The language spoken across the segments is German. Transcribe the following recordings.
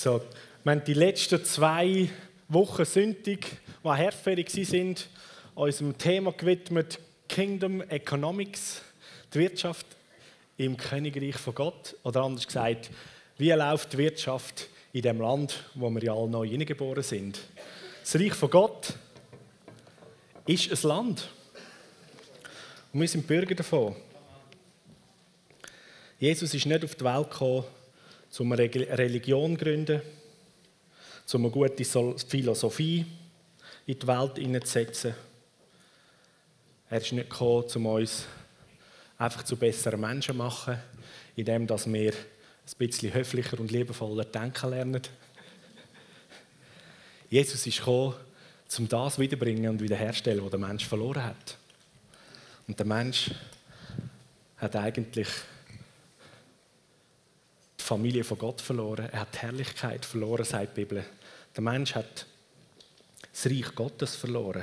So, wir haben die letzten zwei Wochen Sündig, die Herbstferien sind, unserem Thema gewidmet Kingdom Economics, die Wirtschaft im Königreich von Gott. Oder anders gesagt, wie läuft die Wirtschaft in dem Land, wo wir ja alle neu hineingeboren sind. Das Reich von Gott ist ein Land. Und wir sind Bürger davon. Jesus ist nicht auf die Welt gekommen, um eine Religion zu gründen, um eine gute Philosophie in die Welt hineinzusetzen. Er ist nicht gekommen, um uns einfach zu besseren Menschen zu machen, indem wir ein bisschen höflicher und liebevoller denken lernen. Jesus ist gekommen, um das wiederbringen und wiederherstellen, was der Mensch verloren hat. Und der Mensch hat eigentlich Familie von Gott verloren, er hat die Herrlichkeit verloren, sagt die Bibel. Der Mensch hat das Reich Gottes verloren.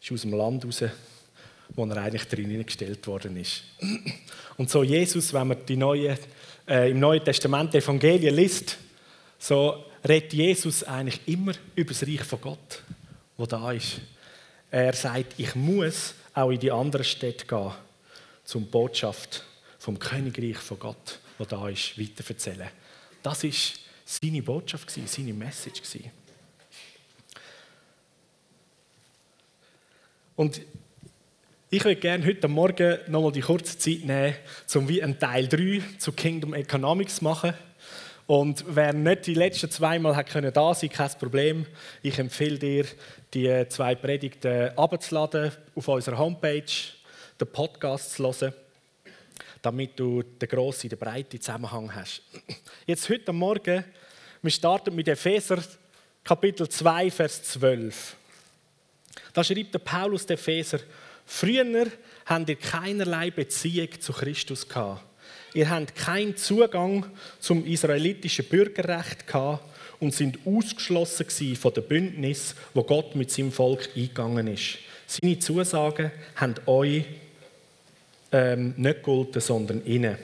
Ist aus dem Land raus, wo er eigentlich drin gestellt worden ist. Und so Jesus, wenn man die neue, äh, im Neuen Testament die Evangelien liest, so redet Jesus eigentlich immer über das Reich von Gott, wo da ist. Er sagt, ich muss auch in die anderen Städte gehen zum Botschaft vom Königreich von Gott, wo da ist, weiterverzählen. Das ist seine Botschaft seine Message Und ich würde gerne heute Morgen nochmal die kurze Zeit nehmen, um wie ein Teil 3 zu Kingdom Economics zu machen. Und wer nicht die letzten zweimal hat können da sein, kein Problem. Ich empfehle dir, die zwei Predigten abzuladen auf unserer Homepage den Podcast zu hören, damit du den grossen, den breiten Zusammenhang hast. Jetzt heute Morgen, wir starten mit Epheser Kapitel 2, Vers 12. Da schreibt der Paulus der Epheser, früher habt ihr keinerlei Beziehung zu Christus gehabt. Ihr habt keinen Zugang zum israelitischen Bürgerrecht gehabt und sind ausgeschlossen von dem Bündnis, wo Gott mit seinem Volk eingegangen ist. Seine Zusagen haben euch ähm, nicht gelten, sondern innen.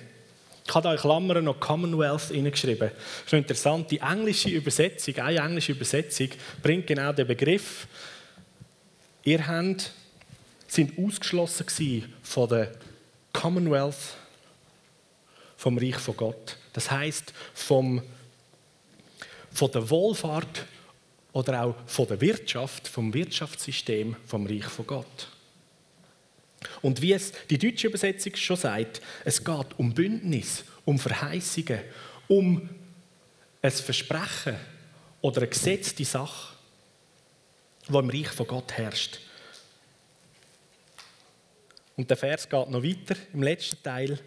Ich habe da in Klammern noch Commonwealth hineingeschrieben. Das ist interessant. Die englische Übersetzung, eine englische Übersetzung, bringt genau den Begriff. Ihr habt, sind ausgeschlossen von der Commonwealth, vom Reich von Gott. Das heißt vom, von der Wohlfahrt oder auch von der Wirtschaft, vom Wirtschaftssystem vom Reich von Gott. Und wie es die deutsche Übersetzung schon sagt, es geht um Bündnis, um Verheißungen, um ein Versprechen oder eine gesetzte Sache, die im Reich von Gott herrscht. Und der Vers geht noch weiter im letzten Teil.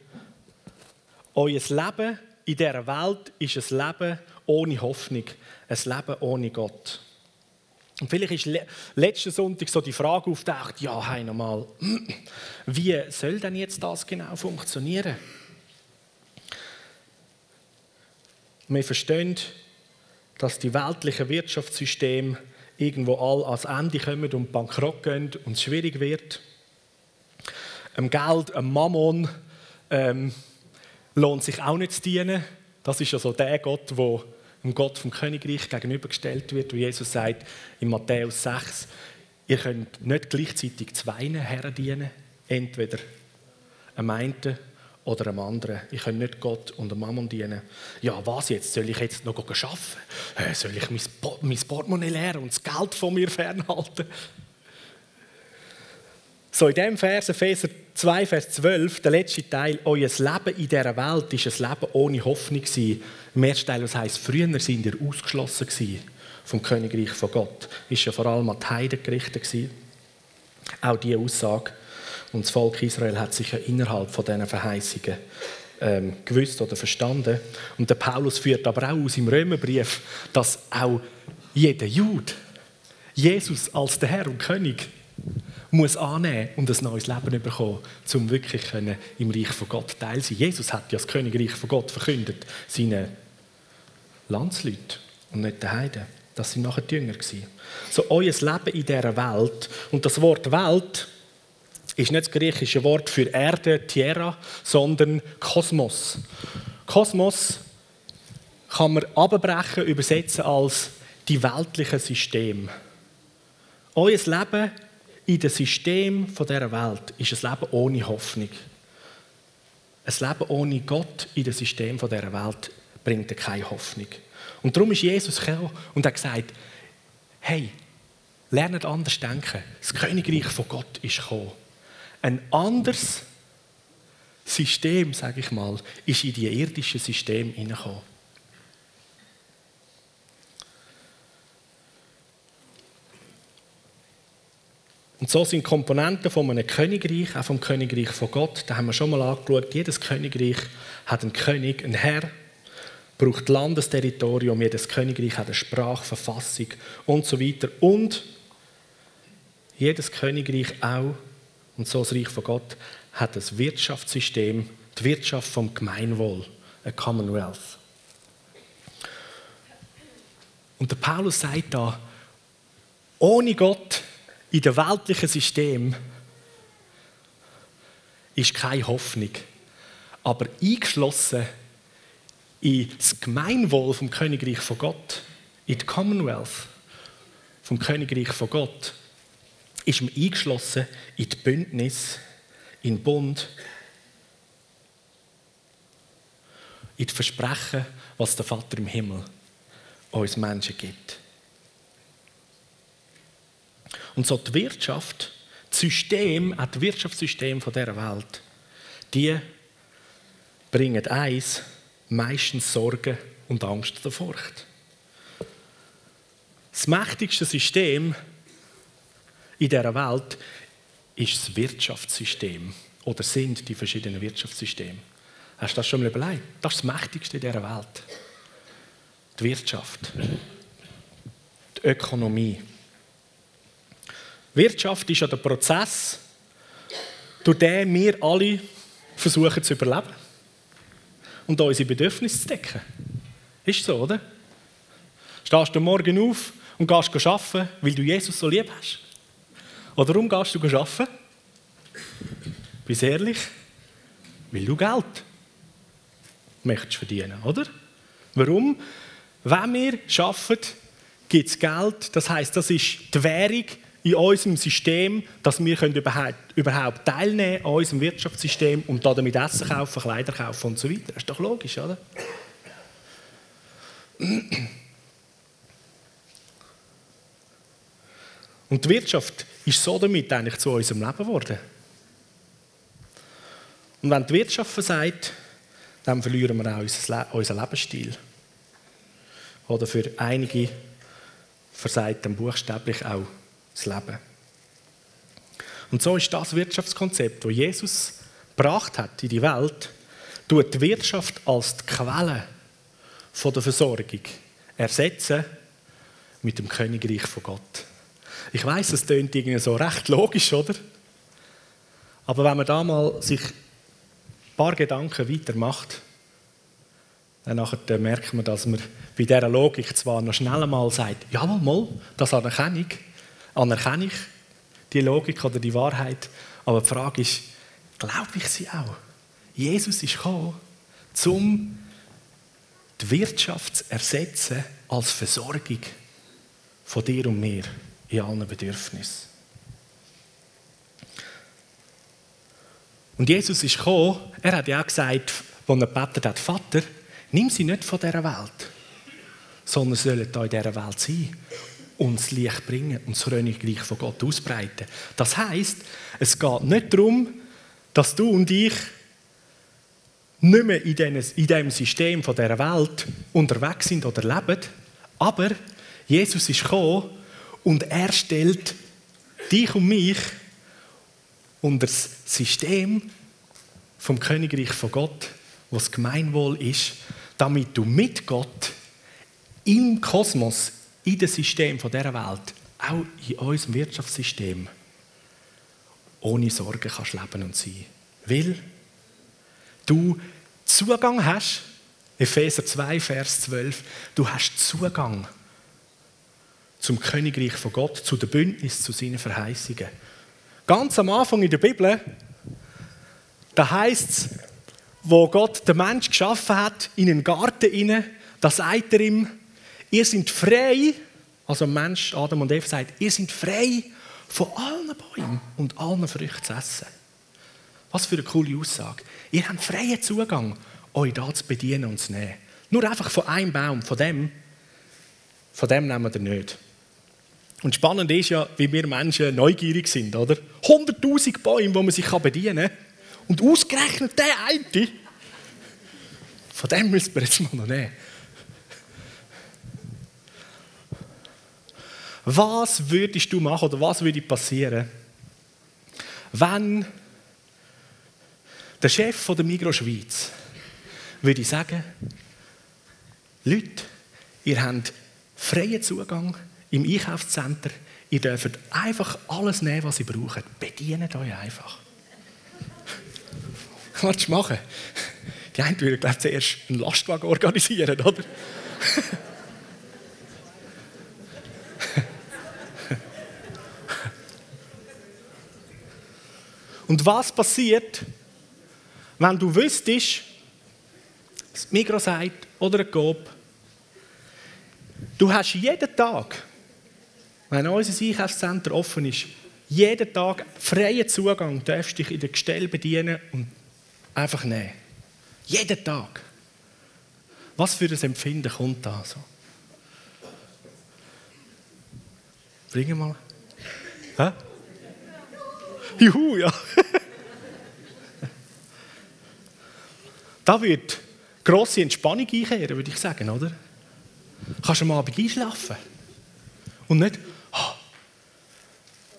Euer Leben in dieser Welt ist ein Leben ohne Hoffnung, ein Leben ohne Gott. Und vielleicht ist letzten Sonntag so die Frage auftaucht, ja, hey, nochmal, wie soll denn jetzt das genau funktionieren? Wir verstehen, dass die weltlichen Wirtschaftssysteme irgendwo all ans Ende kommen und bankrott gehen und es schwierig wird. Am Geld, am Mammon ähm, lohnt sich auch nicht zu dienen. Das ist ja so der Gott, der dem Gott vom Königreich gegenübergestellt wird, wo Jesus sagt in Matthäus 6, ihr könnt nicht gleichzeitig zwei Herren dienen, entweder einem einen oder einem anderen. Ich kann nicht Gott und dem Mammon dienen. Ja, was jetzt? Soll ich jetzt noch arbeiten? Soll ich mein Portemonnaie leeren und das Geld von mir fernhalten? So, in diesem Vers, Epheser 2, Vers 12, der letzte Teil, euer Leben in dieser Welt war ein Leben ohne Hoffnung. Im ersten Teil, das heisst, früher sind ihr ausgeschlossen vom Königreich von Gott. Ist ja vor allem an die Heiden gerichtet gewesen. Auch diese Aussage. Und das Volk Israel hat sich ja innerhalb von diesen Verheißungen ähm, gewusst oder verstanden. Und der Paulus führt aber auch aus im Römerbrief, dass auch jeder Jude Jesus als der Herr und König muss annehmen und ein neues Leben bekommen, um wirklich im Reich von Gott teil sein. Jesus hat ja das Königreich von Gott verkündet, seinen Landsleuten und nicht den Heiden. Das sind nachher die Jünger gewesen. So euer Leben in dieser Welt und das Wort Welt ist nicht das griechische Wort für Erde, Tierra, sondern Kosmos. Kosmos kann man abbrechen, übersetzen als die weltlichen Systeme. Euer Leben in dem System dieser Welt ist ein Leben ohne Hoffnung. Ein Leben ohne Gott in dem System dieser Welt bringt keine Hoffnung. Und darum ist Jesus gekommen und hat gesagt, hey, lernt anders denken. Das Königreich von Gott ist gekommen. Ein anderes System, sage ich mal, ist in die irdische System hineingekommen. Und so sind Komponenten von einem Königreich, auch vom Königreich von Gott, da haben wir schon mal angeschaut, jedes Königreich hat einen König, einen Herr, braucht Landesterritorium, jedes Königreich hat eine Sprache, Verfassung und so weiter. Und jedes Königreich auch, und so das Reich von Gott, hat ein Wirtschaftssystem, die Wirtschaft vom Gemeinwohl, ein Commonwealth. Und der Paulus sagt da, ohne Gott in dem weltlichen System ist keine Hoffnung. Aber eingeschlossen in das Gemeinwohl vom Königreich von Gott, in die Commonwealth vom Königreich von Gott, ist man eingeschlossen in die Bündnis, in den Bund, in die Versprechen, was der Vater im Himmel uns Menschen gibt. Und so die Wirtschaft, das System, auch das Wirtschaftssystem dieser Welt, die bringen eins, meistens Sorge und Angst oder Furcht. Das mächtigste System in dieser Welt ist das Wirtschaftssystem oder sind die verschiedenen Wirtschaftssysteme. Hast du das schon mal überlegt? Das ist das Mächtigste in dieser Welt. Die Wirtschaft, die Ökonomie. Wirtschaft ist ja der Prozess, durch den wir alle versuchen zu überleben und unsere Bedürfnisse zu decken. Ist so, oder? Stehst du morgen auf und gehst arbeiten, weil du Jesus so lieb hast? Oder warum gehst du arbeiten? Bist ehrlich? Weil du Geld möchtest verdienen, oder? Warum? Wenn wir arbeiten, gibt es Geld. Das heißt, das ist die Währung in unserem System, dass wir überhaupt teilnehmen an unserem Wirtschaftssystem und damit Essen kaufen, Kleider kaufen und so weiter. Das ist doch logisch, oder? Und die Wirtschaft ist so damit eigentlich zu unserem Leben geworden. Und wenn die Wirtschaft versagt, dann verlieren wir auch unseren Lebensstil. Oder für einige versagt dann buchstäblich auch das Leben. Und so ist das Wirtschaftskonzept, das Jesus gebracht hat in die Welt, tut die Wirtschaft als die Quelle der Versorgung ersetzen mit dem Königreich von Gott. Ich weiß, es klingt irgendwie so recht logisch, oder? Aber wenn man da mal sich ein paar Gedanken weitermacht, dann nachher merkt man, dass man bei dieser Logik zwar noch schnell einmal sagt, jawohl, mal, das anerkenne ich, anerkenne ich die Logik oder die Wahrheit, aber die Frage ist, glaube ich sie auch? Jesus ist gekommen, um die Wirtschaft zu ersetzen als Versorgung von dir und mir in allen Bedürfnissen. Und Jesus ist gekommen, er hat ja auch gesagt, als er gebetet hat, Vater, nimm sie nicht von dieser Welt, sondern sollen da in dieser Welt sein und das Licht bringen und das Königreich von Gott ausbreiten. Das heißt, es geht nicht darum, dass du und ich nicht mehr in diesem System von dieser Welt unterwegs sind oder leben, aber Jesus ist gekommen, und er stellt dich und mich unter das System vom Königreich von Gott, was Gemeinwohl ist, damit du mit Gott im Kosmos, in dem System dieser Welt, auch in unserem Wirtschaftssystem, ohne Sorgen kannst leben und sein. Weil du Zugang hast, Epheser 2, Vers 12, du hast Zugang zum Königreich von Gott, zu der Bündnis, zu seinen Verheißungen. Ganz am Anfang in der Bibel, da heißt es, wo Gott den Mensch geschaffen hat, in einen Garten da sagt er ihm, ihr seid frei, also Mensch, Adam und Eva sagt, ihr seid frei von allen Bäumen und allen Früchten zu essen. Was für eine coole Aussage. Ihr habt freien Zugang, euch da zu bedienen und zu nehmen. Nur einfach von einem Baum, von dem, von dem nehmen wir nicht. Und spannend ist ja, wie wir Menschen neugierig sind, oder? 100.000 Bäume, wo man sich bedienen kann. Und ausgerechnet der eine, von dem müssen wir jetzt mal noch nehmen. Was würdest du machen oder was würde passieren, wenn der Chef von der Migros Schweiz würde sagen, Leute, ihr habt freien Zugang im Einkaufszentrum, ihr dürft einfach alles nehmen, was ihr braucht. Bedient euch einfach. Was machen? Die einen würden, glaube ich, zuerst einen Lastwagen organisieren, oder? Und was passiert, wenn du wüsstest, das Migros sagt oder ein Coop, du hast jeden Tag, wenn unser Einkaufszentrum offen ist, jeden Tag freien Zugang, darfst dich in der Gestell bedienen und einfach nehmen. Jeden Tag. Was für ein Empfinden kommt da so? Bring mal. Hä? Juhu, ja. da wird grosse Entspannung einkehren, würde ich sagen, oder? Kannst du am Abend einschlafen. Und nicht, oh,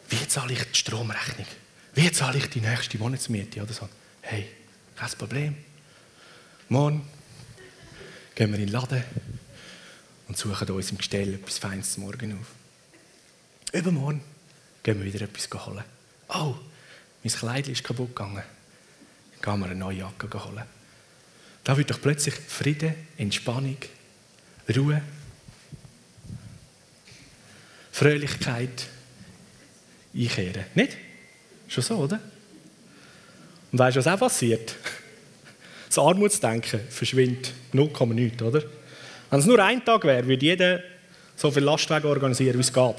wie zahle ich die Stromrechnung? Wie zahle ich die nächste Monatsmiete? Oder so. Hey, kein Problem. Morgen gehen wir in den Laden und suchen uns im Gestell etwas Feines zum Morgen auf. Übermorgen gehen wir wieder etwas holen. Oh, mein Kleid ist kaputt gegangen. Dann gehen wir eine neue Jacke holen. Da wird doch plötzlich Frieden, Entspannung, Ruhe, Fröhlichkeit einkehren. Nicht? Schon so, oder? Und weißt du, was auch passiert? Das Armutsdenken verschwindet 0,9, oder? Wenn es nur ein Tag wäre, würde jeder so viel Lastwagen organisieren, wie es geht.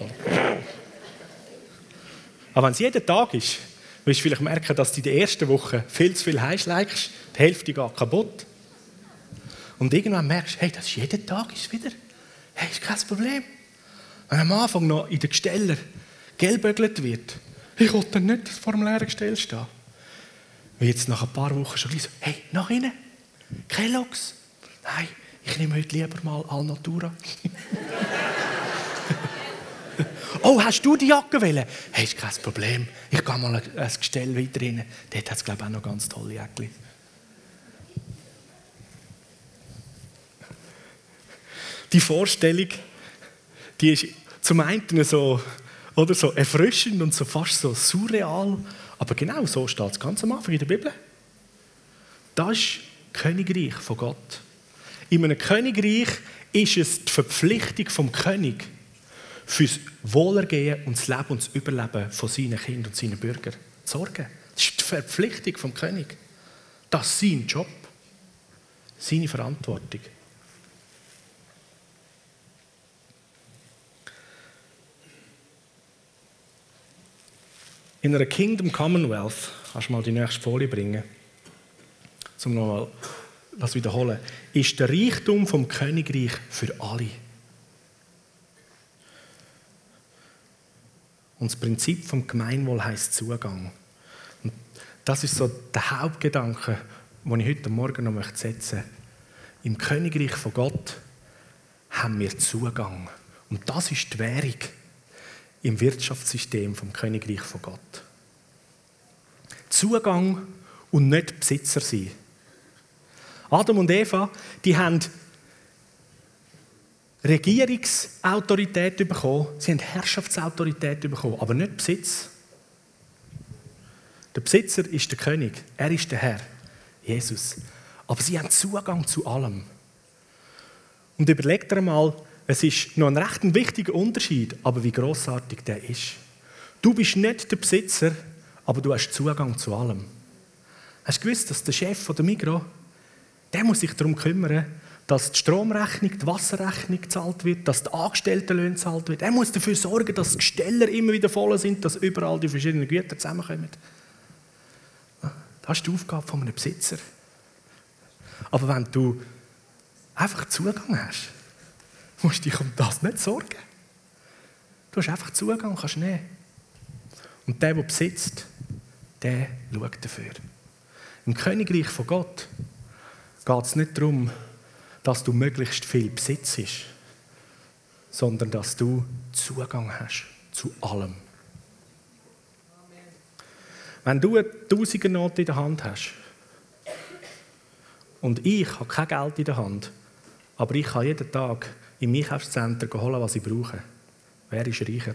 Aber wenn es jeden Tag ist, wirst du vielleicht merken, dass du in der ersten Woche viel zu viel heimschlägst, die Hälfte geht kaputt. Und irgendwann merkst du, hey, das ist jeden Tag ist wieder. Hey, ist kein Problem. Wenn am Anfang noch in den Gesteller gelbögelt wird, ich dann nicht vor dem leeren Gestell stehen. Wie jetzt nach ein paar Wochen schon so, hey, nach innen, Kellogg's. Nein, ich nehme heute lieber mal Alnatura. Oh, hast du die Jacke wollen? Hey, ist kein Problem. Ich gehe mal ein Gestell weiter rein. Dort hat es, glaube ich, auch noch ganz tolle Jäckchen. Die Vorstellung, die ist zum einen so, oder so erfrischend und so fast so surreal. Aber genau so steht es ganz am Anfang in der Bibel. Das ist Königreich von Gott. In einem Königreich ist es die Verpflichtung vom König, fürs Wohlergehen und das Leben und das Überleben von seinen Kindern und seinen Bürgern zu sorgen. Das ist die Verpflichtung vom König. Das ist sein Job, seine Verantwortung. In einer Kingdom Commonwealth, kannst du mal die nächste Folie bringen, um nochmal das wiederholen, ist der Reichtum vom Königreich für alle. Und das Prinzip vom Gemeinwohl heißt Zugang. Und das ist so der Hauptgedanke, den ich heute Morgen noch setzen möchte. Im Königreich von Gott haben wir Zugang. Und das ist die Währung im Wirtschaftssystem vom Königreich von Gott. Zugang und nicht Besitzer sein. Adam und Eva, die haben Regierungsautorität bekommen, sie haben Herrschaftsautorität bekommen, aber nicht Besitz. Der Besitzer ist der König, er ist der Herr, Jesus. Aber sie haben Zugang zu allem. Und überlegt einmal, es ist noch ein recht wichtiger Unterschied, aber wie großartig der ist. Du bist nicht der Besitzer, aber du hast Zugang zu allem. Hast du gewusst, dass der Chef von der Migro, der muss sich darum kümmern, dass die Stromrechnung, die Wasserrechnung gezahlt wird, dass die Angestelltenlöhne gezahlt wird. Er muss dafür sorgen, dass die Gesteller immer wieder voll sind, dass überall die verschiedenen Güter zusammenkommen. Das ist die Aufgabe von einem Besitzer. Aber wenn du einfach Zugang hast, musst du dich um das nicht sorgen. Du hast einfach Zugang, kannst nehmen. Und der, der besitzt, der schaut dafür. Im Königreich von Gott geht es nicht darum, dass du möglichst viel besitzt, sondern dass du Zugang hast zu allem. Wenn du eine Tausigernote in der Hand hast und ich habe kein Geld in der Hand, aber ich kann jeden Tag im Einkaufszentrum holen, was ich brauche, wer ist reicher?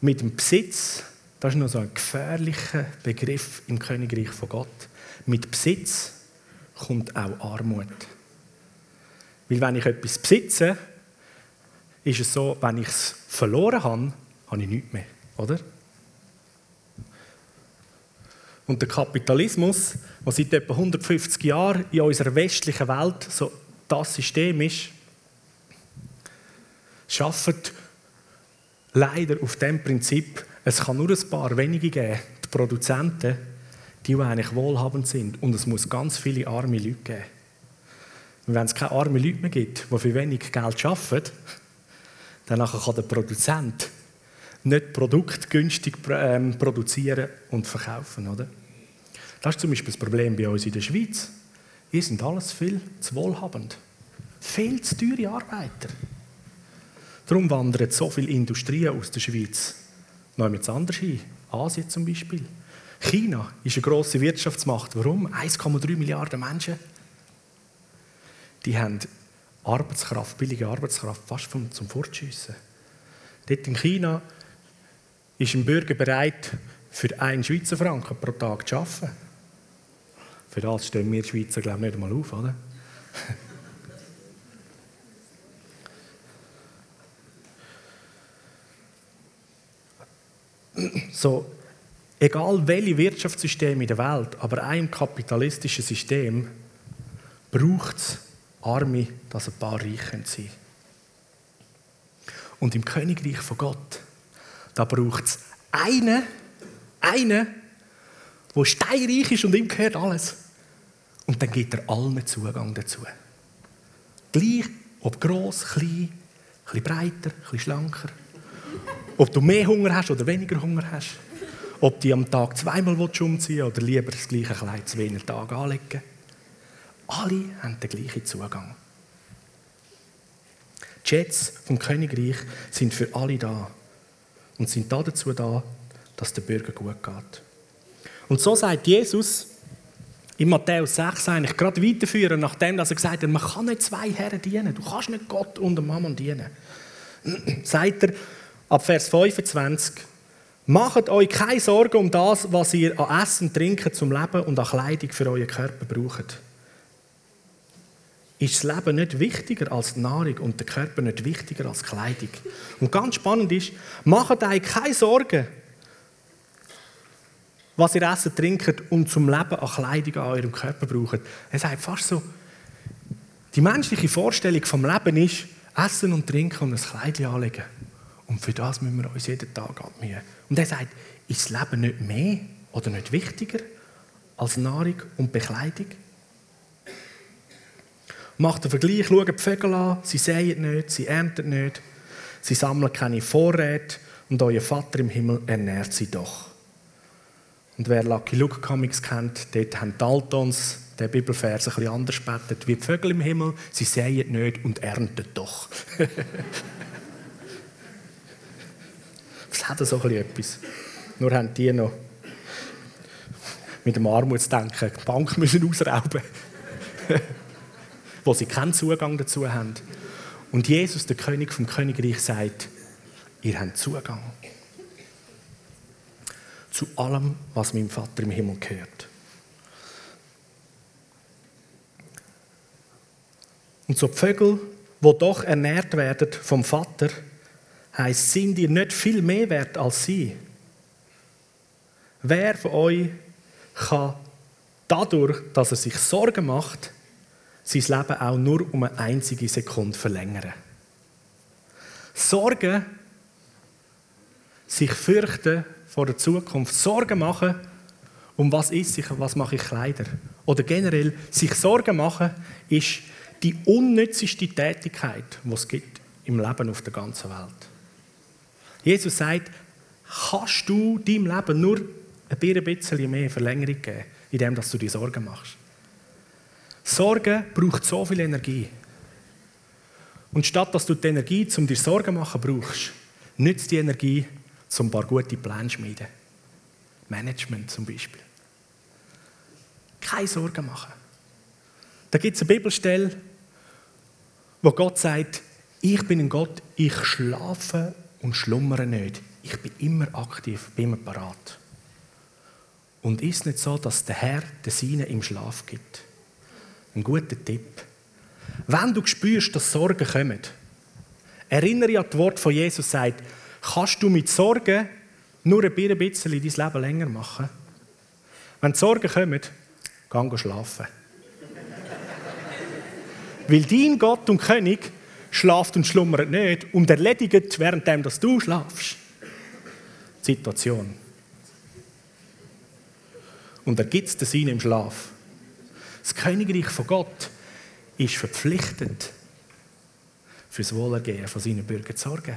Mit dem Besitz das ist noch so ein gefährlicher Begriff im Königreich von Gott. Mit Besitz kommt auch Armut. Weil wenn ich etwas besitze, ist es so, wenn ich es verloren habe, habe ich nichts mehr, oder? Und der Kapitalismus, der seit etwa 150 Jahren in unserer westlichen Welt so das System ist, schafft leider auf dem Prinzip, es kann nur ein paar wenige geben, die Produzenten, die eigentlich wohlhabend sind. Und es muss ganz viele arme Leute geben. Und wenn es keine armen Leute mehr gibt, die für wenig Geld arbeiten, dann kann der Produzent nicht Produkt günstig ähm, produzieren und verkaufen. Oder? Das ist zum Beispiel das Problem bei uns in der Schweiz. Wir sind alles viel zu wohlhabend. Viel zu teure Arbeiter. Darum wandern so viele Industrien aus der Schweiz noch jemand anders hin. Asien zum Beispiel. China ist eine grosse Wirtschaftsmacht. Warum? 1,3 Milliarden Menschen. Die haben Arbeitskraft, billige Arbeitskraft, fast zum Fortschiessen. Dort in China ist ein Bürger bereit, für einen Schweizer Franken pro Tag zu arbeiten. Für das stehen wir Schweizer, glaube ich, nicht einmal auf, oder? So, egal welche Wirtschaftssysteme in der Welt, aber ein kapitalistisches System braucht es Arme, dass ein paar reich sein können. Und im Königreich von Gott, da braucht es einen, einen, der steinreich ist und ihm gehört alles. Und dann gibt er allen Zugang dazu. Gleich, ob gross, klein, ein bisschen breiter, ein bisschen schlanker. Ob du mehr Hunger hast oder weniger Hunger hast. Ob du am Tag zweimal umziehen oder lieber das gleiche Kleid zu wenig Tag anlegen. Alle haben den gleichen Zugang. Die Jets vom Königreich sind für alle da und sind dazu da, dass der Bürger gut geht. Und so sagt Jesus in Matthäus 6 eigentlich gerade weiterführen, nachdem er gesagt hat, man kann nicht zwei Herren dienen. Du kannst nicht Gott und dem Mammon dienen. sagt er, ab Vers 25. Macht euch keine Sorgen um das, was ihr an Essen, Trinken zum Leben und an Kleidung für euren Körper braucht. Ist das Leben nicht wichtiger als die Nahrung und der Körper nicht wichtiger als Kleidung? Und ganz spannend ist, macht euch keine Sorgen, was ihr essen, trinkt und zum Leben an Kleidung an eurem Körper braucht. Er sagt fast so, die menschliche Vorstellung vom Leben ist, essen und trinken und ein Kleid anlegen. Und für das müssen wir uns jeden Tag abmühen. Und er sagt, ist das Leben nicht mehr oder nicht wichtiger als Nahrung und Bekleidung? Macht den Vergleich, schaut die Vögel an, sie säen nicht, sie ernten nicht, sie sammeln keine Vorräte und euer Vater im Himmel ernährt sie doch. Und wer Lucky Luke Comics kennt, dort haben Daltons der Bibelvers ein bisschen anders betet, wie die Vögel im Himmel, sie säen nicht und ernten doch. Das hat so etwas. Nur haben die noch mit dem Armutsdenken die Bank müssen ausrauben wo sie keinen Zugang dazu haben. Und Jesus, der König vom Königreich, sagt, ihr habt Zugang zu allem, was meinem Vater im Himmel gehört. Und so die Vögel, die doch ernährt werden vom Vater, heißt, sind ihr nicht viel mehr wert als sie? Wer von euch kann dadurch, dass er sich Sorgen macht, sein Leben auch nur um eine einzige Sekunde verlängern? Sorgen, sich fürchten vor der Zukunft, Sorgen machen, um was ist ich, was mache ich Kleider? Oder generell, sich Sorgen machen, ist die unnützeste Tätigkeit, die es gibt im Leben auf der ganzen Welt. Jesus sagt, kannst du deinem Leben nur ein bisschen mehr Verlängerung geben, indem du dir Sorgen machst. Sorgen braucht so viel Energie. Und statt dass du die Energie, um dir Sorgen zu machen, brauchst, nützt die Energie, um ein paar gute Pläne zu schmieden. Management zum Beispiel. Keine Sorgen machen. Da gibt es eine Bibelstelle, wo Gott sagt, ich bin ein Gott, ich schlafe und schlummere nicht. Ich bin immer aktiv, bin immer parat. Und ist nicht so, dass der Herr den Seinen im Schlaf gibt? Ein guter Tipp. Wenn du spürst, dass Sorgen kommen, erinnere an das Wort von Jesus, sagt, kannst du mit Sorgen nur ein bisschen dein Leben länger machen? Wenn Sorgen kommen, geh schlafen. Weil dein Gott und König schlaft und schlummert nicht und erledigt, während du schlafst. Die Situation. Und er gibt es den Sinn im Schlaf. Das Königreich von Gott ist verpflichtet, für das Wohlergehen von seinen Bürgern zu sorgen.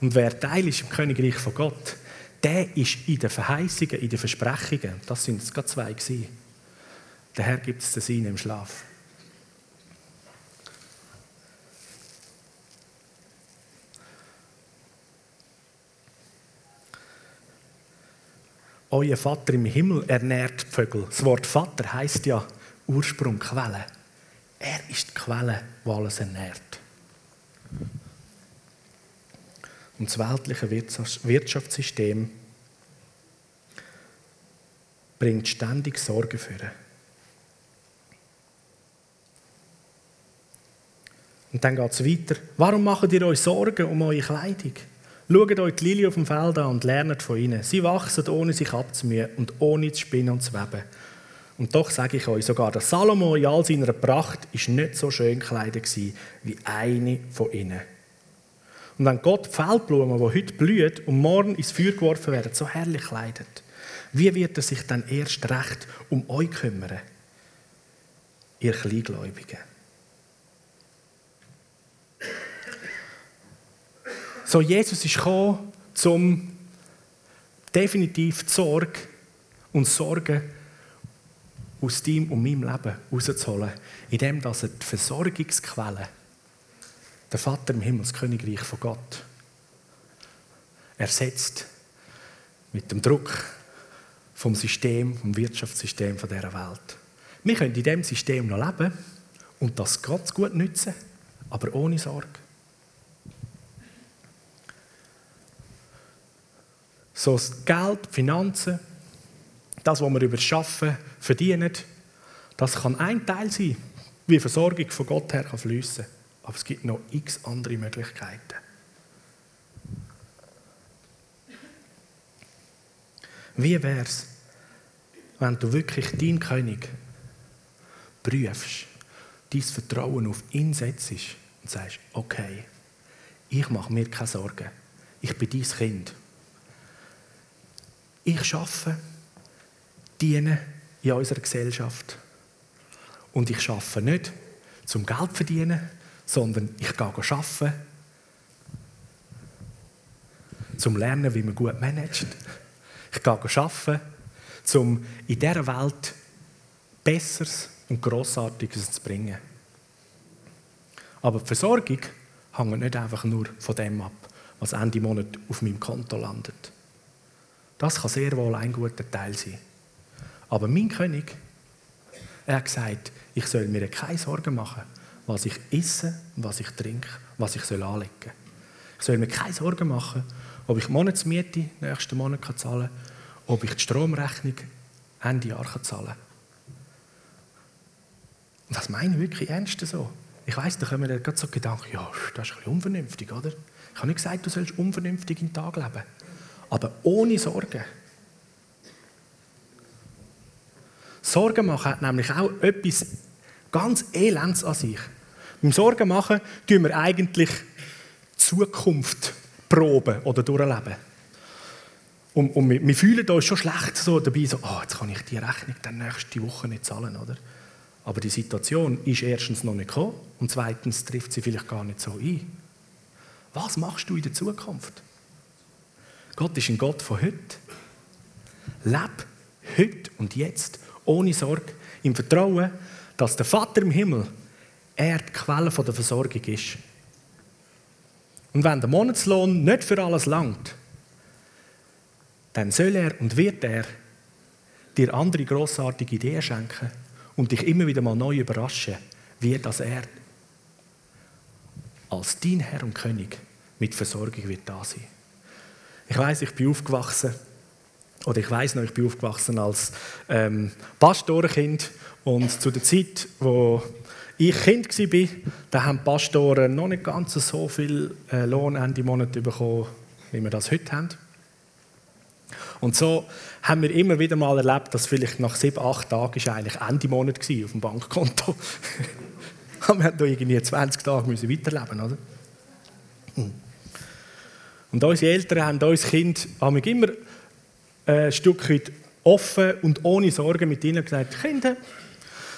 Und wer Teil ist im Königreich von Gott, der ist in den Verheißungen, in den Versprechungen, das sind es gerade zwei gewesen. Der Herr gibt es den Sinn im Schlaf. Euer Vater im Himmel ernährt die Vögel. Das Wort Vater heißt ja Ursprung, Quelle. Er ist die Quelle, die alles ernährt. Und das weltliche Wirtschaftssystem bringt ständig Sorge für ihn. Und dann geht es weiter. Warum macht ihr euch Sorgen um eure Kleidung? Schaut euch die Lilie auf dem Feld an und lernt von ihnen. Sie wachsen, ohne sich abzumühen und ohne zu spinnen und zu weben. Und doch sage ich euch, sogar der Salomo in all seiner Pracht ist nicht so schön gekleidet wie eine von ihnen. Und wenn Gott die Feldblumen, die heute blühen und morgen ins Feuer geworfen werden, so herrlich kleidet, wie wird er sich dann erst recht um euch kümmern, ihr Kleingläubigen? So, Jesus ist gekommen, um definitiv die Sorge und Sorgen aus deinem und meinem Leben rauszuholen, indem er die Versorgungsquelle, der Vater im Himmel, das Königreich von Gott, ersetzt mit dem Druck vom System, vom Wirtschaftssystem dieser Welt. Wir können in diesem System noch leben und das ganz gut nützen, aber ohne Sorge. So das Geld, die Finanzen, das, was wir über das Schaffen verdienen, das kann ein Teil sein, wie Versorgung von Gott her kann fließen. Aber es gibt noch x andere Möglichkeiten. Wie wäre es, wenn du wirklich deinen König prüfst, dein Vertrauen auf ihn setzt und sagst, okay, ich mache mir keine Sorgen, ich bin dein Kind ich arbeite, diene in unserer Gesellschaft. Und ich arbeite nicht zum Geld zu verdienen, sondern ich gehe arbeiten, zum Lernen, wie man gut managt. Ich gehe arbeiten, um in dieser Welt Besseres und Grossartiges zu bringen. Aber die Versorgung hängt nicht einfach nur von dem ab, was Ende Monat auf meinem Konto landet. Das kann sehr wohl ein guter Teil sein. Aber mein König, er hat gesagt, ich soll mir keine Sorgen machen, was ich esse, was ich trinke, was ich soll anlegen soll. Ich soll mir keine Sorgen machen, ob ich Monatsmiete nächsten Monat zahlen kann, ob ich die Stromrechnung Ende Jahr zahlen kann. Das meine ich wirklich ernst so. ich weiss, da kommen mir gerade so Gedanken, ja, das ist ein bisschen unvernünftig, oder? Ich habe nicht gesagt, du sollst unvernünftig in den Tag leben. Aber ohne Sorgen. Sorgen machen hat nämlich auch etwas ganz Elends an sich. Beim Sorgen machen tun wir eigentlich Zukunft proben oder durchleben. Und, und wir, wir, fühlen uns schon schlecht so dabei, so, oh, jetzt kann ich die Rechnung dann nächste Woche nicht zahlen, oder? Aber die Situation ist erstens noch nicht gekommen und zweitens trifft sie vielleicht gar nicht so ein. Was machst du in der Zukunft? Gott ist ein Gott von heute. Leb heute und jetzt ohne Sorge, im Vertrauen, dass der Vater im Himmel er die Quelle der Versorgung ist. Und wenn der Monatslohn nicht für alles langt, dann soll er und wird er dir andere grossartige Ideen schenken und dich immer wieder mal neu überraschen, wie das er als dein Herr und König mit Versorgung wird da sein. Ich weiß, ich bin aufgewachsen oder ich weiß noch, ich bin aufgewachsen als ähm, Pastorenkind und zu der Zeit, wo ich Kind war, da haben Pastoren noch nicht ganz so viel äh, Lohn Ende Monat bekommen, wie wir das heute haben. Und so haben wir immer wieder mal erlebt, dass vielleicht nach sieben, acht Tagen ist eigentlich Ende Monat war auf dem Bankkonto. wir mussten irgendwie 20 Tage müssen weiterleben, oder? Hm. Und unsere Eltern haben uns Kind immer ein Stück weit offen und ohne Sorgen mit ihnen gesagt, Kinder,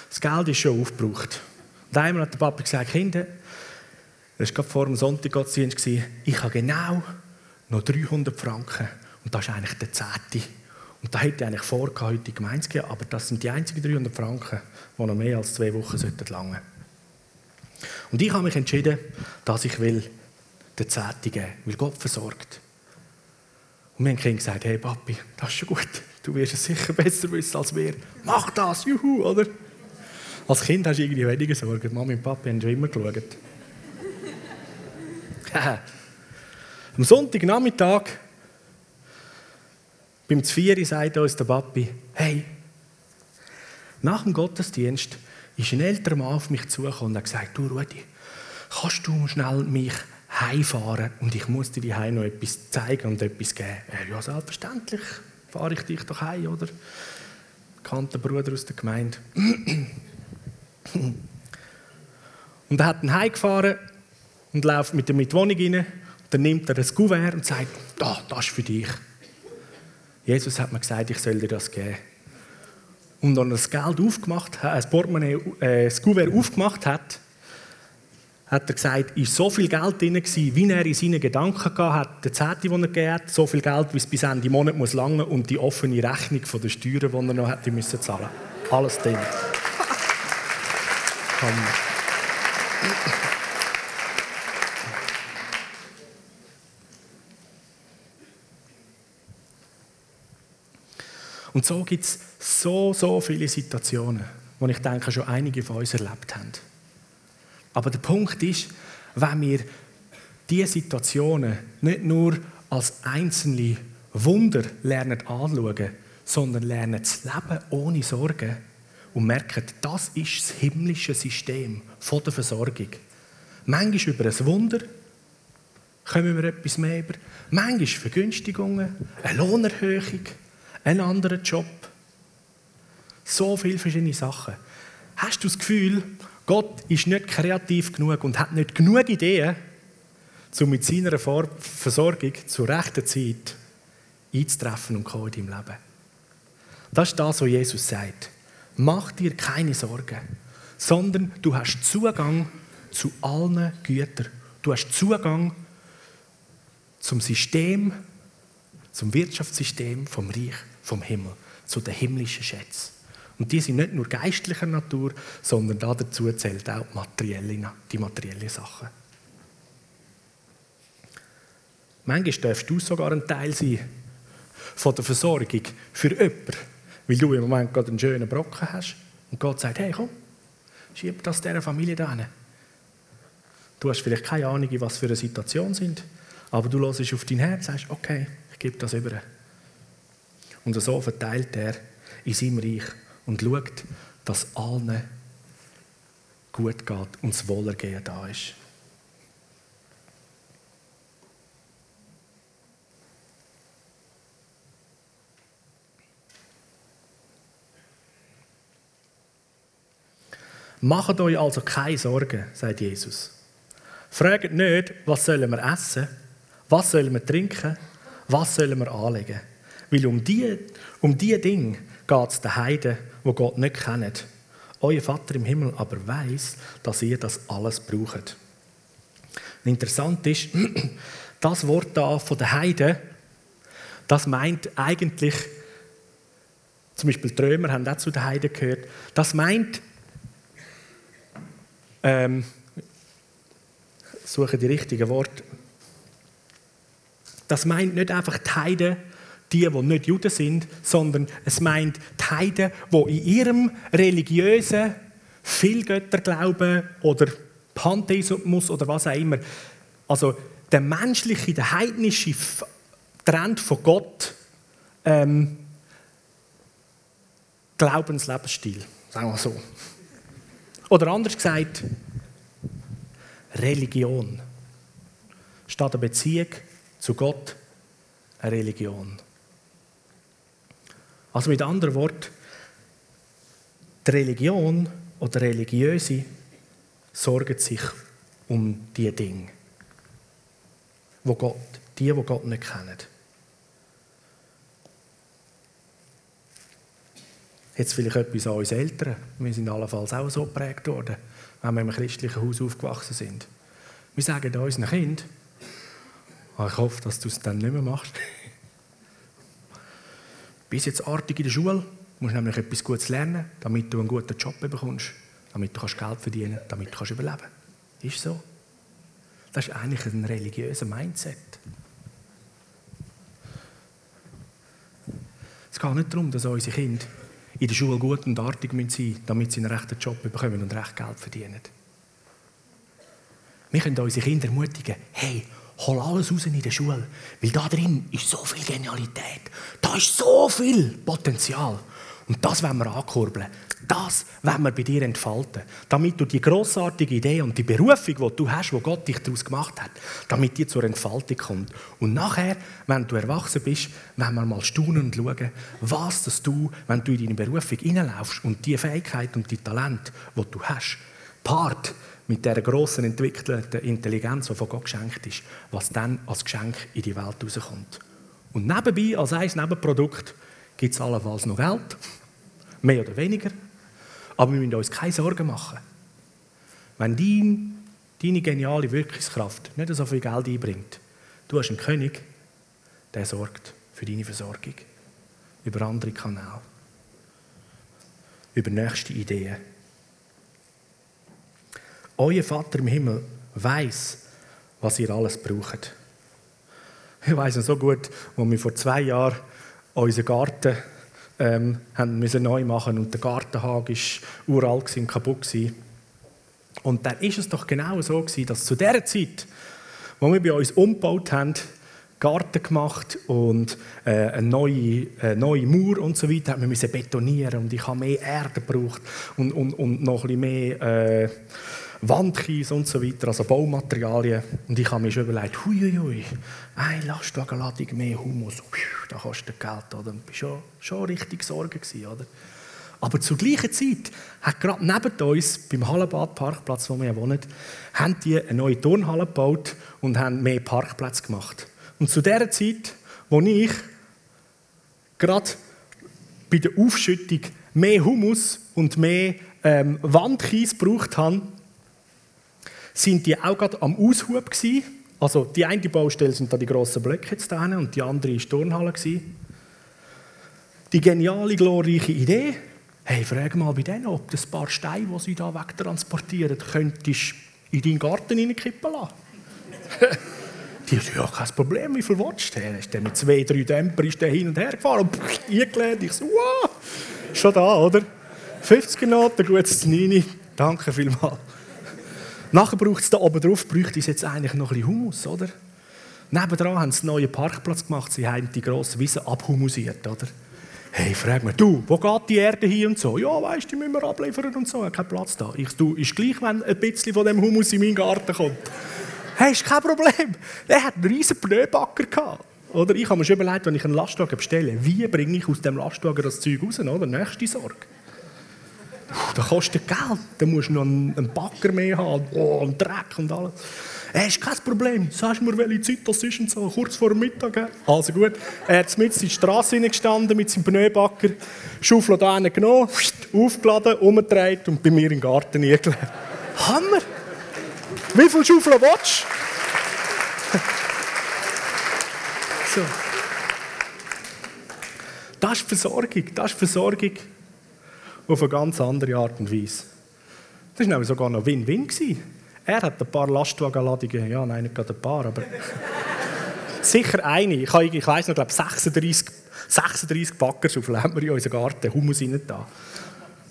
das Geld ist schon aufgebraucht. Und einmal hat der Papa gesagt, Kinder, das war gerade vor dem Sonntaggottesdienst, ich habe genau noch 300 Franken und das ist eigentlich der Zehnte. Und da hätte ich eigentlich vor, heute die Gemeinde zu gehen, aber das sind die einzigen 300 Franken, die noch mehr als zwei Wochen sollten lange. Und ich habe mich entschieden, dass ich will Zehnte geben, weil Gott versorgt. Und haben Kind gesagt, hey Papi, das ist schon gut, du wirst es sicher besser wissen als wir. Mach das, juhu, oder? Als Kind hast du irgendwie weniger Sorgen. Mami und Papi haben schon immer geschaut. Am Sonntagnachmittag beim Zvieri sagt uns der Papi, hey, nach dem Gottesdienst ist ein älterer Mann auf mich zugekommen und hat gesagt, du Rudi, kannst du schnell mich heimfahren und ich muss dir heim noch etwas zeigen und etwas geben. Ja, selbstverständlich fahre ich dich doch heim, oder? Bekannter Bruder aus der Gemeinde. und er hat ihn heimgefahren und läuft mit ihm in die Wohnung rein. Dann nimmt er ein Kuvert und sagt, da, das ist für dich. Jesus hat mir gesagt, ich soll dir das geben. Und als er das Geld aufgemacht hat, das Portemonnaie, äh, das Kuvert aufgemacht hat, hat er gesagt, ist so viel Geld drin gewesen, wie er in seinen Gedanken gehabt hat, der Zehnte, den er gegeben hat, so viel Geld, wie es bis Ende Monat muss lange und die offene Rechnung von der Steuern, die er noch hätte müssen zahlen. Alles drin. Und so gibt es so, so viele Situationen, wo ich denke, schon einige von uns erlebt haben. Aber der Punkt ist, wenn wir diese Situationen nicht nur als einzelne Wunder lernen anschauen, sondern lernen zu leben ohne Sorgen und merken, das ist das himmlische System der Versorgung. Manchmal über ein Wunder kommen wir etwas mehr über, manchmal Vergünstigungen, eine Lohnerhöhung, einen anderen Job. So viele verschiedene Sachen. Hast du das Gefühl, Gott ist nicht kreativ genug und hat nicht genug Ideen, um mit seiner Versorgung zur rechten Zeit einzutreffen und in deinem Leben? Das ist das, was Jesus sagt. Mach dir keine Sorgen, sondern du hast Zugang zu allen Gütern. Du hast Zugang zum System, zum Wirtschaftssystem vom Reich vom Himmel, zu den himmlischen Schätzen. Und die sind nicht nur geistlicher Natur, sondern dazu zählt auch die materielle, die materielle Sachen. Manchmal darfst du sogar ein Teil sein von der Versorgung für jemanden, weil du im Moment gerade einen schönen Brocken hast und Gott sagt, hey komm, schieb das dieser Familie da. Du hast vielleicht keine Ahnung, was für eine Situation sind, aber du hörst auf dein Herz und sagst, okay, ich gebe das über. Und so verteilt er in seinem Reich und schaut, dass allen gut geht und das Wohlergehen da ist. Macht euch also keine Sorgen, sagt Jesus. Fragt nicht, was sollen wir essen, was sollen wir trinken, was sollen wir anlegen. Weil um diese um die Dinge geht es den Heiden, die Gott nicht kennen. Euer Vater im Himmel aber weiß, dass ihr das alles braucht. interessant ist, das Wort da von den Heiden, das meint eigentlich, zum Beispiel die Römer haben auch zu den Heiden gehört, das meint ähm, suche die richtigen Worte. Das meint nicht einfach die Heiden, die, die nicht Juden sind, sondern es meint die Heiden, die in ihrem religiösen Vielgötterglauben oder Pantheismus oder was auch immer, also der menschliche, der heidnische Trend von Gott, ähm, Glaubenslebensstil, sagen wir so. Oder anders gesagt, Religion. Statt eine Beziehung zu Gott, eine Religion. Also mit anderen Worten, die Religion oder Religiöse sorgen sich um die Dinge, wo Gott, die, die Gott nicht kennen. Jetzt vielleicht etwas an uns Eltern. Wir sind allenfalls auch so geprägt worden, wenn wir einem christlichen Haus aufgewachsen sind. Wir sagen unseren Kindern, oh, ich hoffe, dass du es dann nicht mehr machst. Bist jetzt artig in der Schule, musst nämlich etwas Gutes lernen, damit du einen guten Job bekommst, damit du Geld verdienen kannst, damit du überleben kannst. Ist so. Das ist eigentlich ein religiöser Mindset. Es geht nicht darum, dass unsere Kinder in der Schule gut und artig sein müssen, damit sie einen rechten Job bekommen und recht Geld verdienen. Wir können unsere Kinder ermutigen, hey, hol alles raus in der Schule, weil da drin ist so viel Genialität, da ist so viel Potenzial. Und das wollen wir ankurbeln. Das wollen wir bei dir entfalten. Damit du die grossartige Idee und die Berufung, die du hast, wo Gott dich daraus gemacht hat, damit die zur Entfaltung kommt. Und nachher, wenn du erwachsen bist, wollen wir mal staunen und schauen, was das du, wenn du in deine Berufung hineinlaufst und die Fähigkeit und die Talent, die du hast, paart mit dieser grossen entwickelten Intelligenz, die von Gott geschenkt ist, was dann als Geschenk in die Welt rauskommt. Und nebenbei, als ein Nebenprodukt, gibt es allenfalls noch Geld, mehr oder weniger. Aber wir müssen uns keine Sorgen machen. Wenn dein, deine geniale Wirkungskraft nicht so viel Geld einbringt, du hast einen König, der sorgt für deine Versorgung. Über andere Kanäle. Über nächste Ideen. Euer Vater im Himmel weiß, was ihr alles braucht. Ich weiß noch so gut, als wir vor zwei Jahren unseren Garten ähm, haben müssen neu machen und der Gartenhag ist uralt und kaputt. Und dann ist es doch genau so gewesen, dass zu der Zeit, wo wir bei uns umgebaut haben, Garten gemacht und äh, eine, neue, eine neue Mauer und so weiter, wir betonieren und ich habe mehr Erde gebraucht und, und, und noch ein bisschen mehr äh, Wandkies und so weiter, also Baumaterialien. Und ich habe mir schon überlegt, huiuiui, eine Lastwagenladung mehr Humus, da kostet Geld, oder? Ich war schon, schon richtig Sorge gewesen, oder? Aber zur gleichen Zeit hat gerade neben uns, beim Hallenbad-Parkplatz, wo wir wohnen, haben die eine neue Turnhalle gebaut und haben mehr Parkplätze gemacht. Und zu der Zeit, wo ich gerade bei der Aufschüttung mehr Humus und mehr ähm, Wandkies gebraucht habe, sind die auch gerade am Aushub gewesen. Also die eine Baustelle sind da die grossen Blöcke jetzt da und die andere war die Turnhalle. Gewesen. Die geniale, glorreiche Idee, hey, frag mal bei denen, ob das paar Steine, die sie da wegtransportieren, könntest in deinen Garten hineinkippen lassen. die sagen, ja, kein Problem, wie viel willst du? Ist dann mit zwei, drei Dämpfer ist der hin und her gefahren und eingelehnt. Ich so, wow, schon da, oder? 50 Noten, gutes 9, danke vielmals. Nachher braucht es da oben drauf, bräuchte es jetzt eigentlich noch ein bisschen Humus, oder? Nebendran haben sie einen neuen Parkplatz gemacht, sie haben die grosse Wiese abhumusiert, oder? Hey, frag mich, du, wo geht die Erde hin und so? Ja, weißt du, die müssen wir abliefern und so, habe keinen Platz da. Ich, du, ist gleich, wenn ein bisschen von dem Humus in meinen Garten kommt. Hey, ist kein Problem. Der hat einen riesen Pneubacker gehabt. Oder ich habe mir schon überlegt, wenn ich einen Lastwagen bestelle, wie bringe ich aus dem Lastwagen das Zeug raus? Oder? Nächste Sorge. Das kostet Geld. Da musst du noch einen, Backer mehr haben oh, und Dreck und alles. Es ist kein Problem. Sagst mir, welche Zeit das ist und so. Kurz vor dem Mittag. Also gut. Er hat mit in die Straße gestanden mit seinem Pneubacker, Schaufel da genommen, aufgeladen, umgedreht und bei mir den Garten eingelegt. Hammer! Wie viele Schaufeln willst so. Das ist Versorgung. Das ist Versorgung auf eine ganz andere Art und Weise. Das war sogar noch Win-Win. Er hat ein paar Lastwagenladungen, ja, nein, nicht gerade ein paar, aber sicher eine. Ich, habe, ich weiss noch, glaube 36, 36 Backerschaufeln haben wir in unserem Garten, Humus rein da.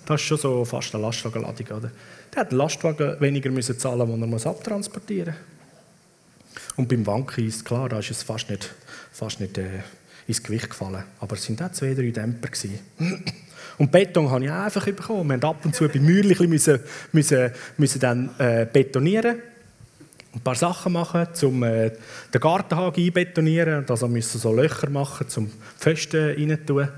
Das ist schon so fast eine Lastwagenladung, oder? Der hat den Lastwagen weniger müssen zahlen, den er muss abtransportieren muss. Und beim Wanken ist klar, da ist es fast nicht, fast nicht äh, ins Gewicht gefallen. Aber es waren auch zwei, drei Dämpfer. Und Beton habe ich einfach bekommen. Wir mussten ab und zu bei Mäuerchen müssen, müssen, müssen dann, äh, betonieren. Ein paar Sachen machen, um äh, den Gartenhaken einbetonieren. Also müssen so Löcher machen, um Pfosten reinzutun.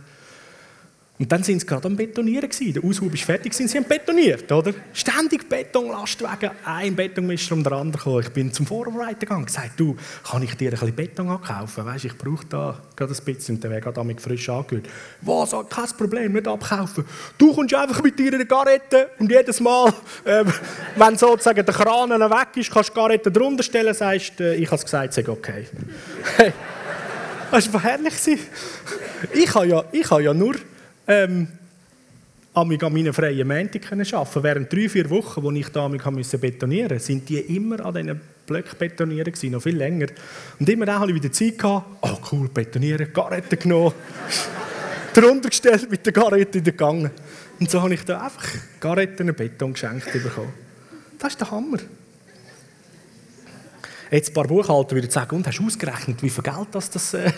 Und dann sind sie gerade am Betonieren. Gewesen. Der Aushub ist fertig, sind sie am Betoniert. Oder? Ständig Betonlastwagen, ein Betonmischer um den anderen gekommen. Ich bin zum Vorarbeiter gegangen und gesagt, du, kann ich dir ein bisschen Beton abkaufen? Weißt, ich brauche da gerade ein bisschen und der wäre gerade frisch angehört. Was, kein Problem, nicht abkaufen. Du kommst einfach mit dir in die Garette und jedes Mal, äh, wenn sozusagen der Kran weg ist, kannst du die Garette drunter stellen, sagst, äh, ich habe es gesagt, sag okay. Hey, das war herrlich. Ich habe ja, ich habe ja nur ähm, an meinen freien Montag arbeiten Während drei, vier Wochen, wo ich da musste betonieren musste, sind die immer an diesen Blöcken gewesen, noch viel länger. Und immer dann hatte ich wieder Zeit oh cool, betonieren, Garette genommen, drunter gestellt, mit der Garette gegangen. Und so habe ich da einfach Garetten und Beton geschenkt bekommen. Das ist der Hammer. Jetzt ein paar Buchhalter würden sagen, und hast du ausgerechnet, wie viel Geld das, das äh,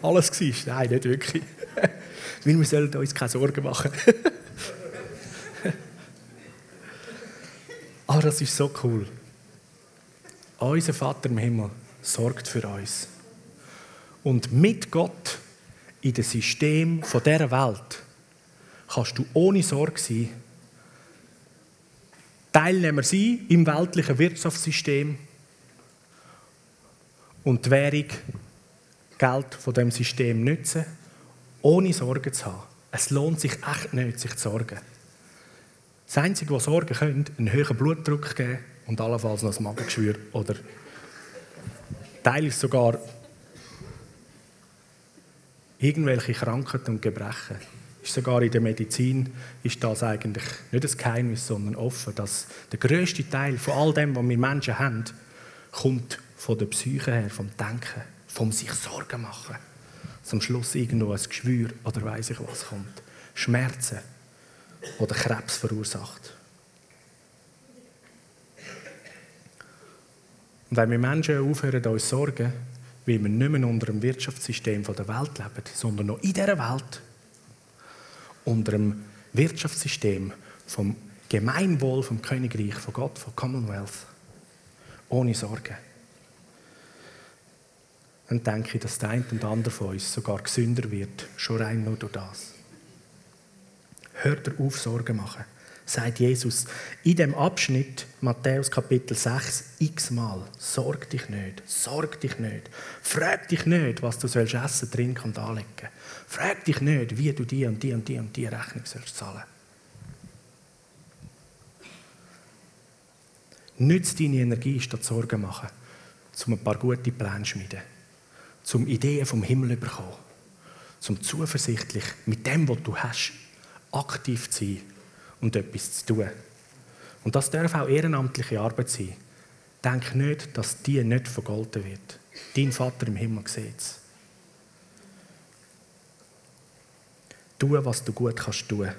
alles war? Nein, nicht wirklich. Weil wir sollten uns keine Sorgen machen. Aber das ist so cool. Unser Vater im Himmel sorgt für uns. Und mit Gott in dem System dieser Welt kannst du ohne Sorge sein, Teilnehmer sein im weltlichen Wirtschaftssystem und die Währung, Geld von dem System nutzen ohne Sorgen zu haben. Es lohnt sich echt nicht, sich zu sorgen. Das Einzige, was Sorgen können, einen höheren Blutdruck geben und allenfalls noch ein Magengeschwür oder teilweise sogar irgendwelche Krankheiten und Gebrechen. Ist sogar in der Medizin ist das eigentlich nicht ein Geheimnis, sondern offen, dass der größte Teil von all dem, was wir Menschen haben, kommt von der Psyche her, vom Denken, vom sich Sorgen machen zum Schluss irgendwo ein Geschwür oder weiß ich was kommt. Schmerzen oder Krebs verursacht. Und wenn wir Menschen aufhören, uns sorgen, weil wir nicht mehr unter dem Wirtschaftssystem der Welt leben, sondern noch in dieser Welt, unter dem Wirtschaftssystem vom Gemeinwohl, vom Königreich, von Gott, von Commonwealth, ohne Sorgen dann denke ich, dass der eine und andere von uns sogar gesünder wird, schon rein nur durch das. Hört auf, Sorgen machen, sagt Jesus in dem Abschnitt, Matthäus Kapitel 6, x-mal: Sorg dich nicht, sorg dich nicht, frag dich nicht, was du sollst essen, trinken und anlegen. Frag dich nicht, wie du die und die und die und die Rechnung sollst zahlen. Nütze deine Energie, statt Sorgen machen, um ein paar gute Pläne zu schmieden zum Ideen vom Himmel bekommen, zum zuversichtlich mit dem, was du hast, aktiv zu sein und etwas zu tun. Und das darf auch ehrenamtliche Arbeit sein. Denk nicht, dass die nicht vergolten wird. Dein Vater im Himmel sieht es. Tu, was du gut kannst tun.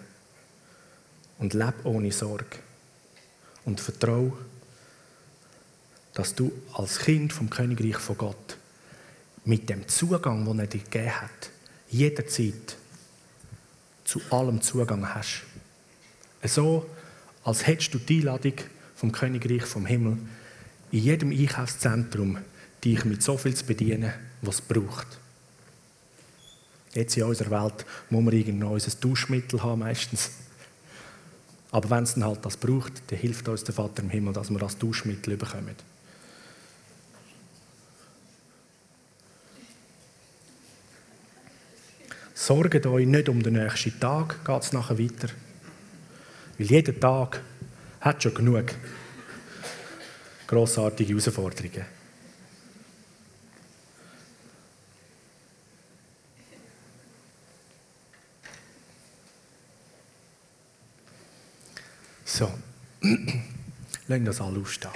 Und leb ohne Sorge. Und vertraue, dass du als Kind vom Königreich von Gott mit dem Zugang, den er dir gegeben hat, jederzeit zu allem Zugang hast. So, als hättest du die Einladung vom Königreich vom Himmel in jedem Einkaufszentrum, dich mit so viel zu bedienen, was es braucht. Jetzt in unserer Welt muss man irgendwo unser Duschmittel haben, meistens. Aber wenn es dann halt das braucht, dann hilft uns der Vater im Himmel, dass wir das Duschmittel bekommen. Sorgt euch nicht um den nächsten Tag, geht es nachher weiter. Weil jeder Tag hat schon genug grossartige Herausforderungen. So, lassen das alle aufstehen.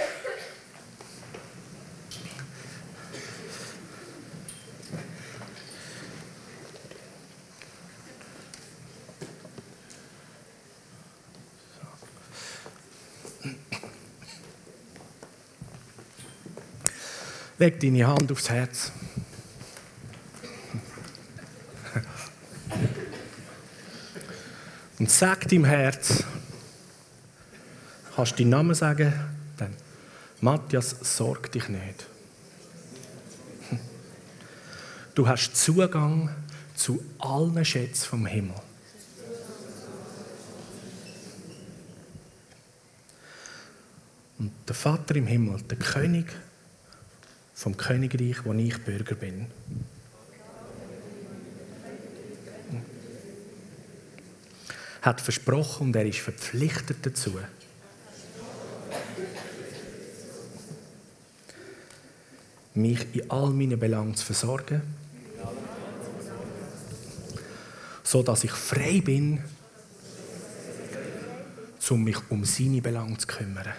Leg deine Hand aufs Herz. Und sag deinem Herz, kannst du deinen Namen sagen? Dann, Matthias, sorg dich nicht. Du hast Zugang zu allen Schätzen vom Himmel. Und der Vater im Himmel, der König vom Königreich, wo ich Bürger bin. Hat versprochen und er ist verpflichtet dazu. mich in all meinen Belangen zu versorgen, so dass ich frei bin, um mich um seine Belange zu kümmern.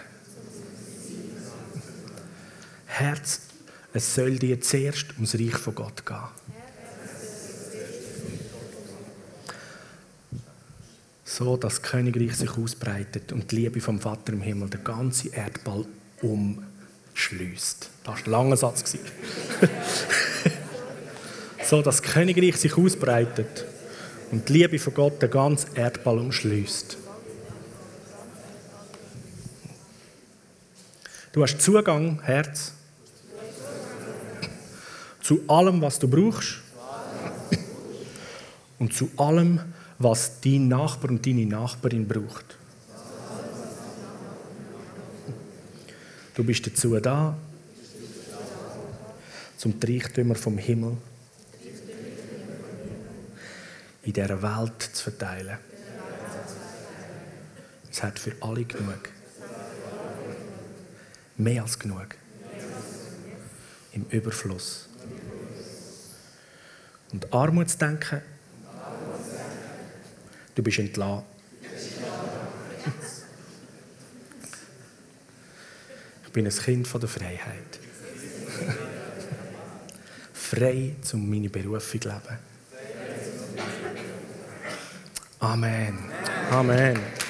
Herz, es soll dir zuerst ums Reich von Gott gehen. So, dass das Königreich sich ausbreitet und die Liebe vom Vater im Himmel den ganzen Erdball umschließt. Das war ein langer Satz. so, dass das Königreich sich ausbreitet und die Liebe von Gott den ganzen Erdball umschließt. Du hast Zugang, Herz, zu allem, was du brauchst und zu allem, was dein Nachbar und deine Nachbarin braucht. Du bist dazu da, zum Reichtümer vom Himmel in dieser Welt zu verteilen. Es hat für alle genug. Mehr als genug. Im Überfluss. Und Armut zu denken, du bist entlassen. Ich bin ein Kind von der Freiheit. Frei, um meine Berufung zu leben. Amen. Amen.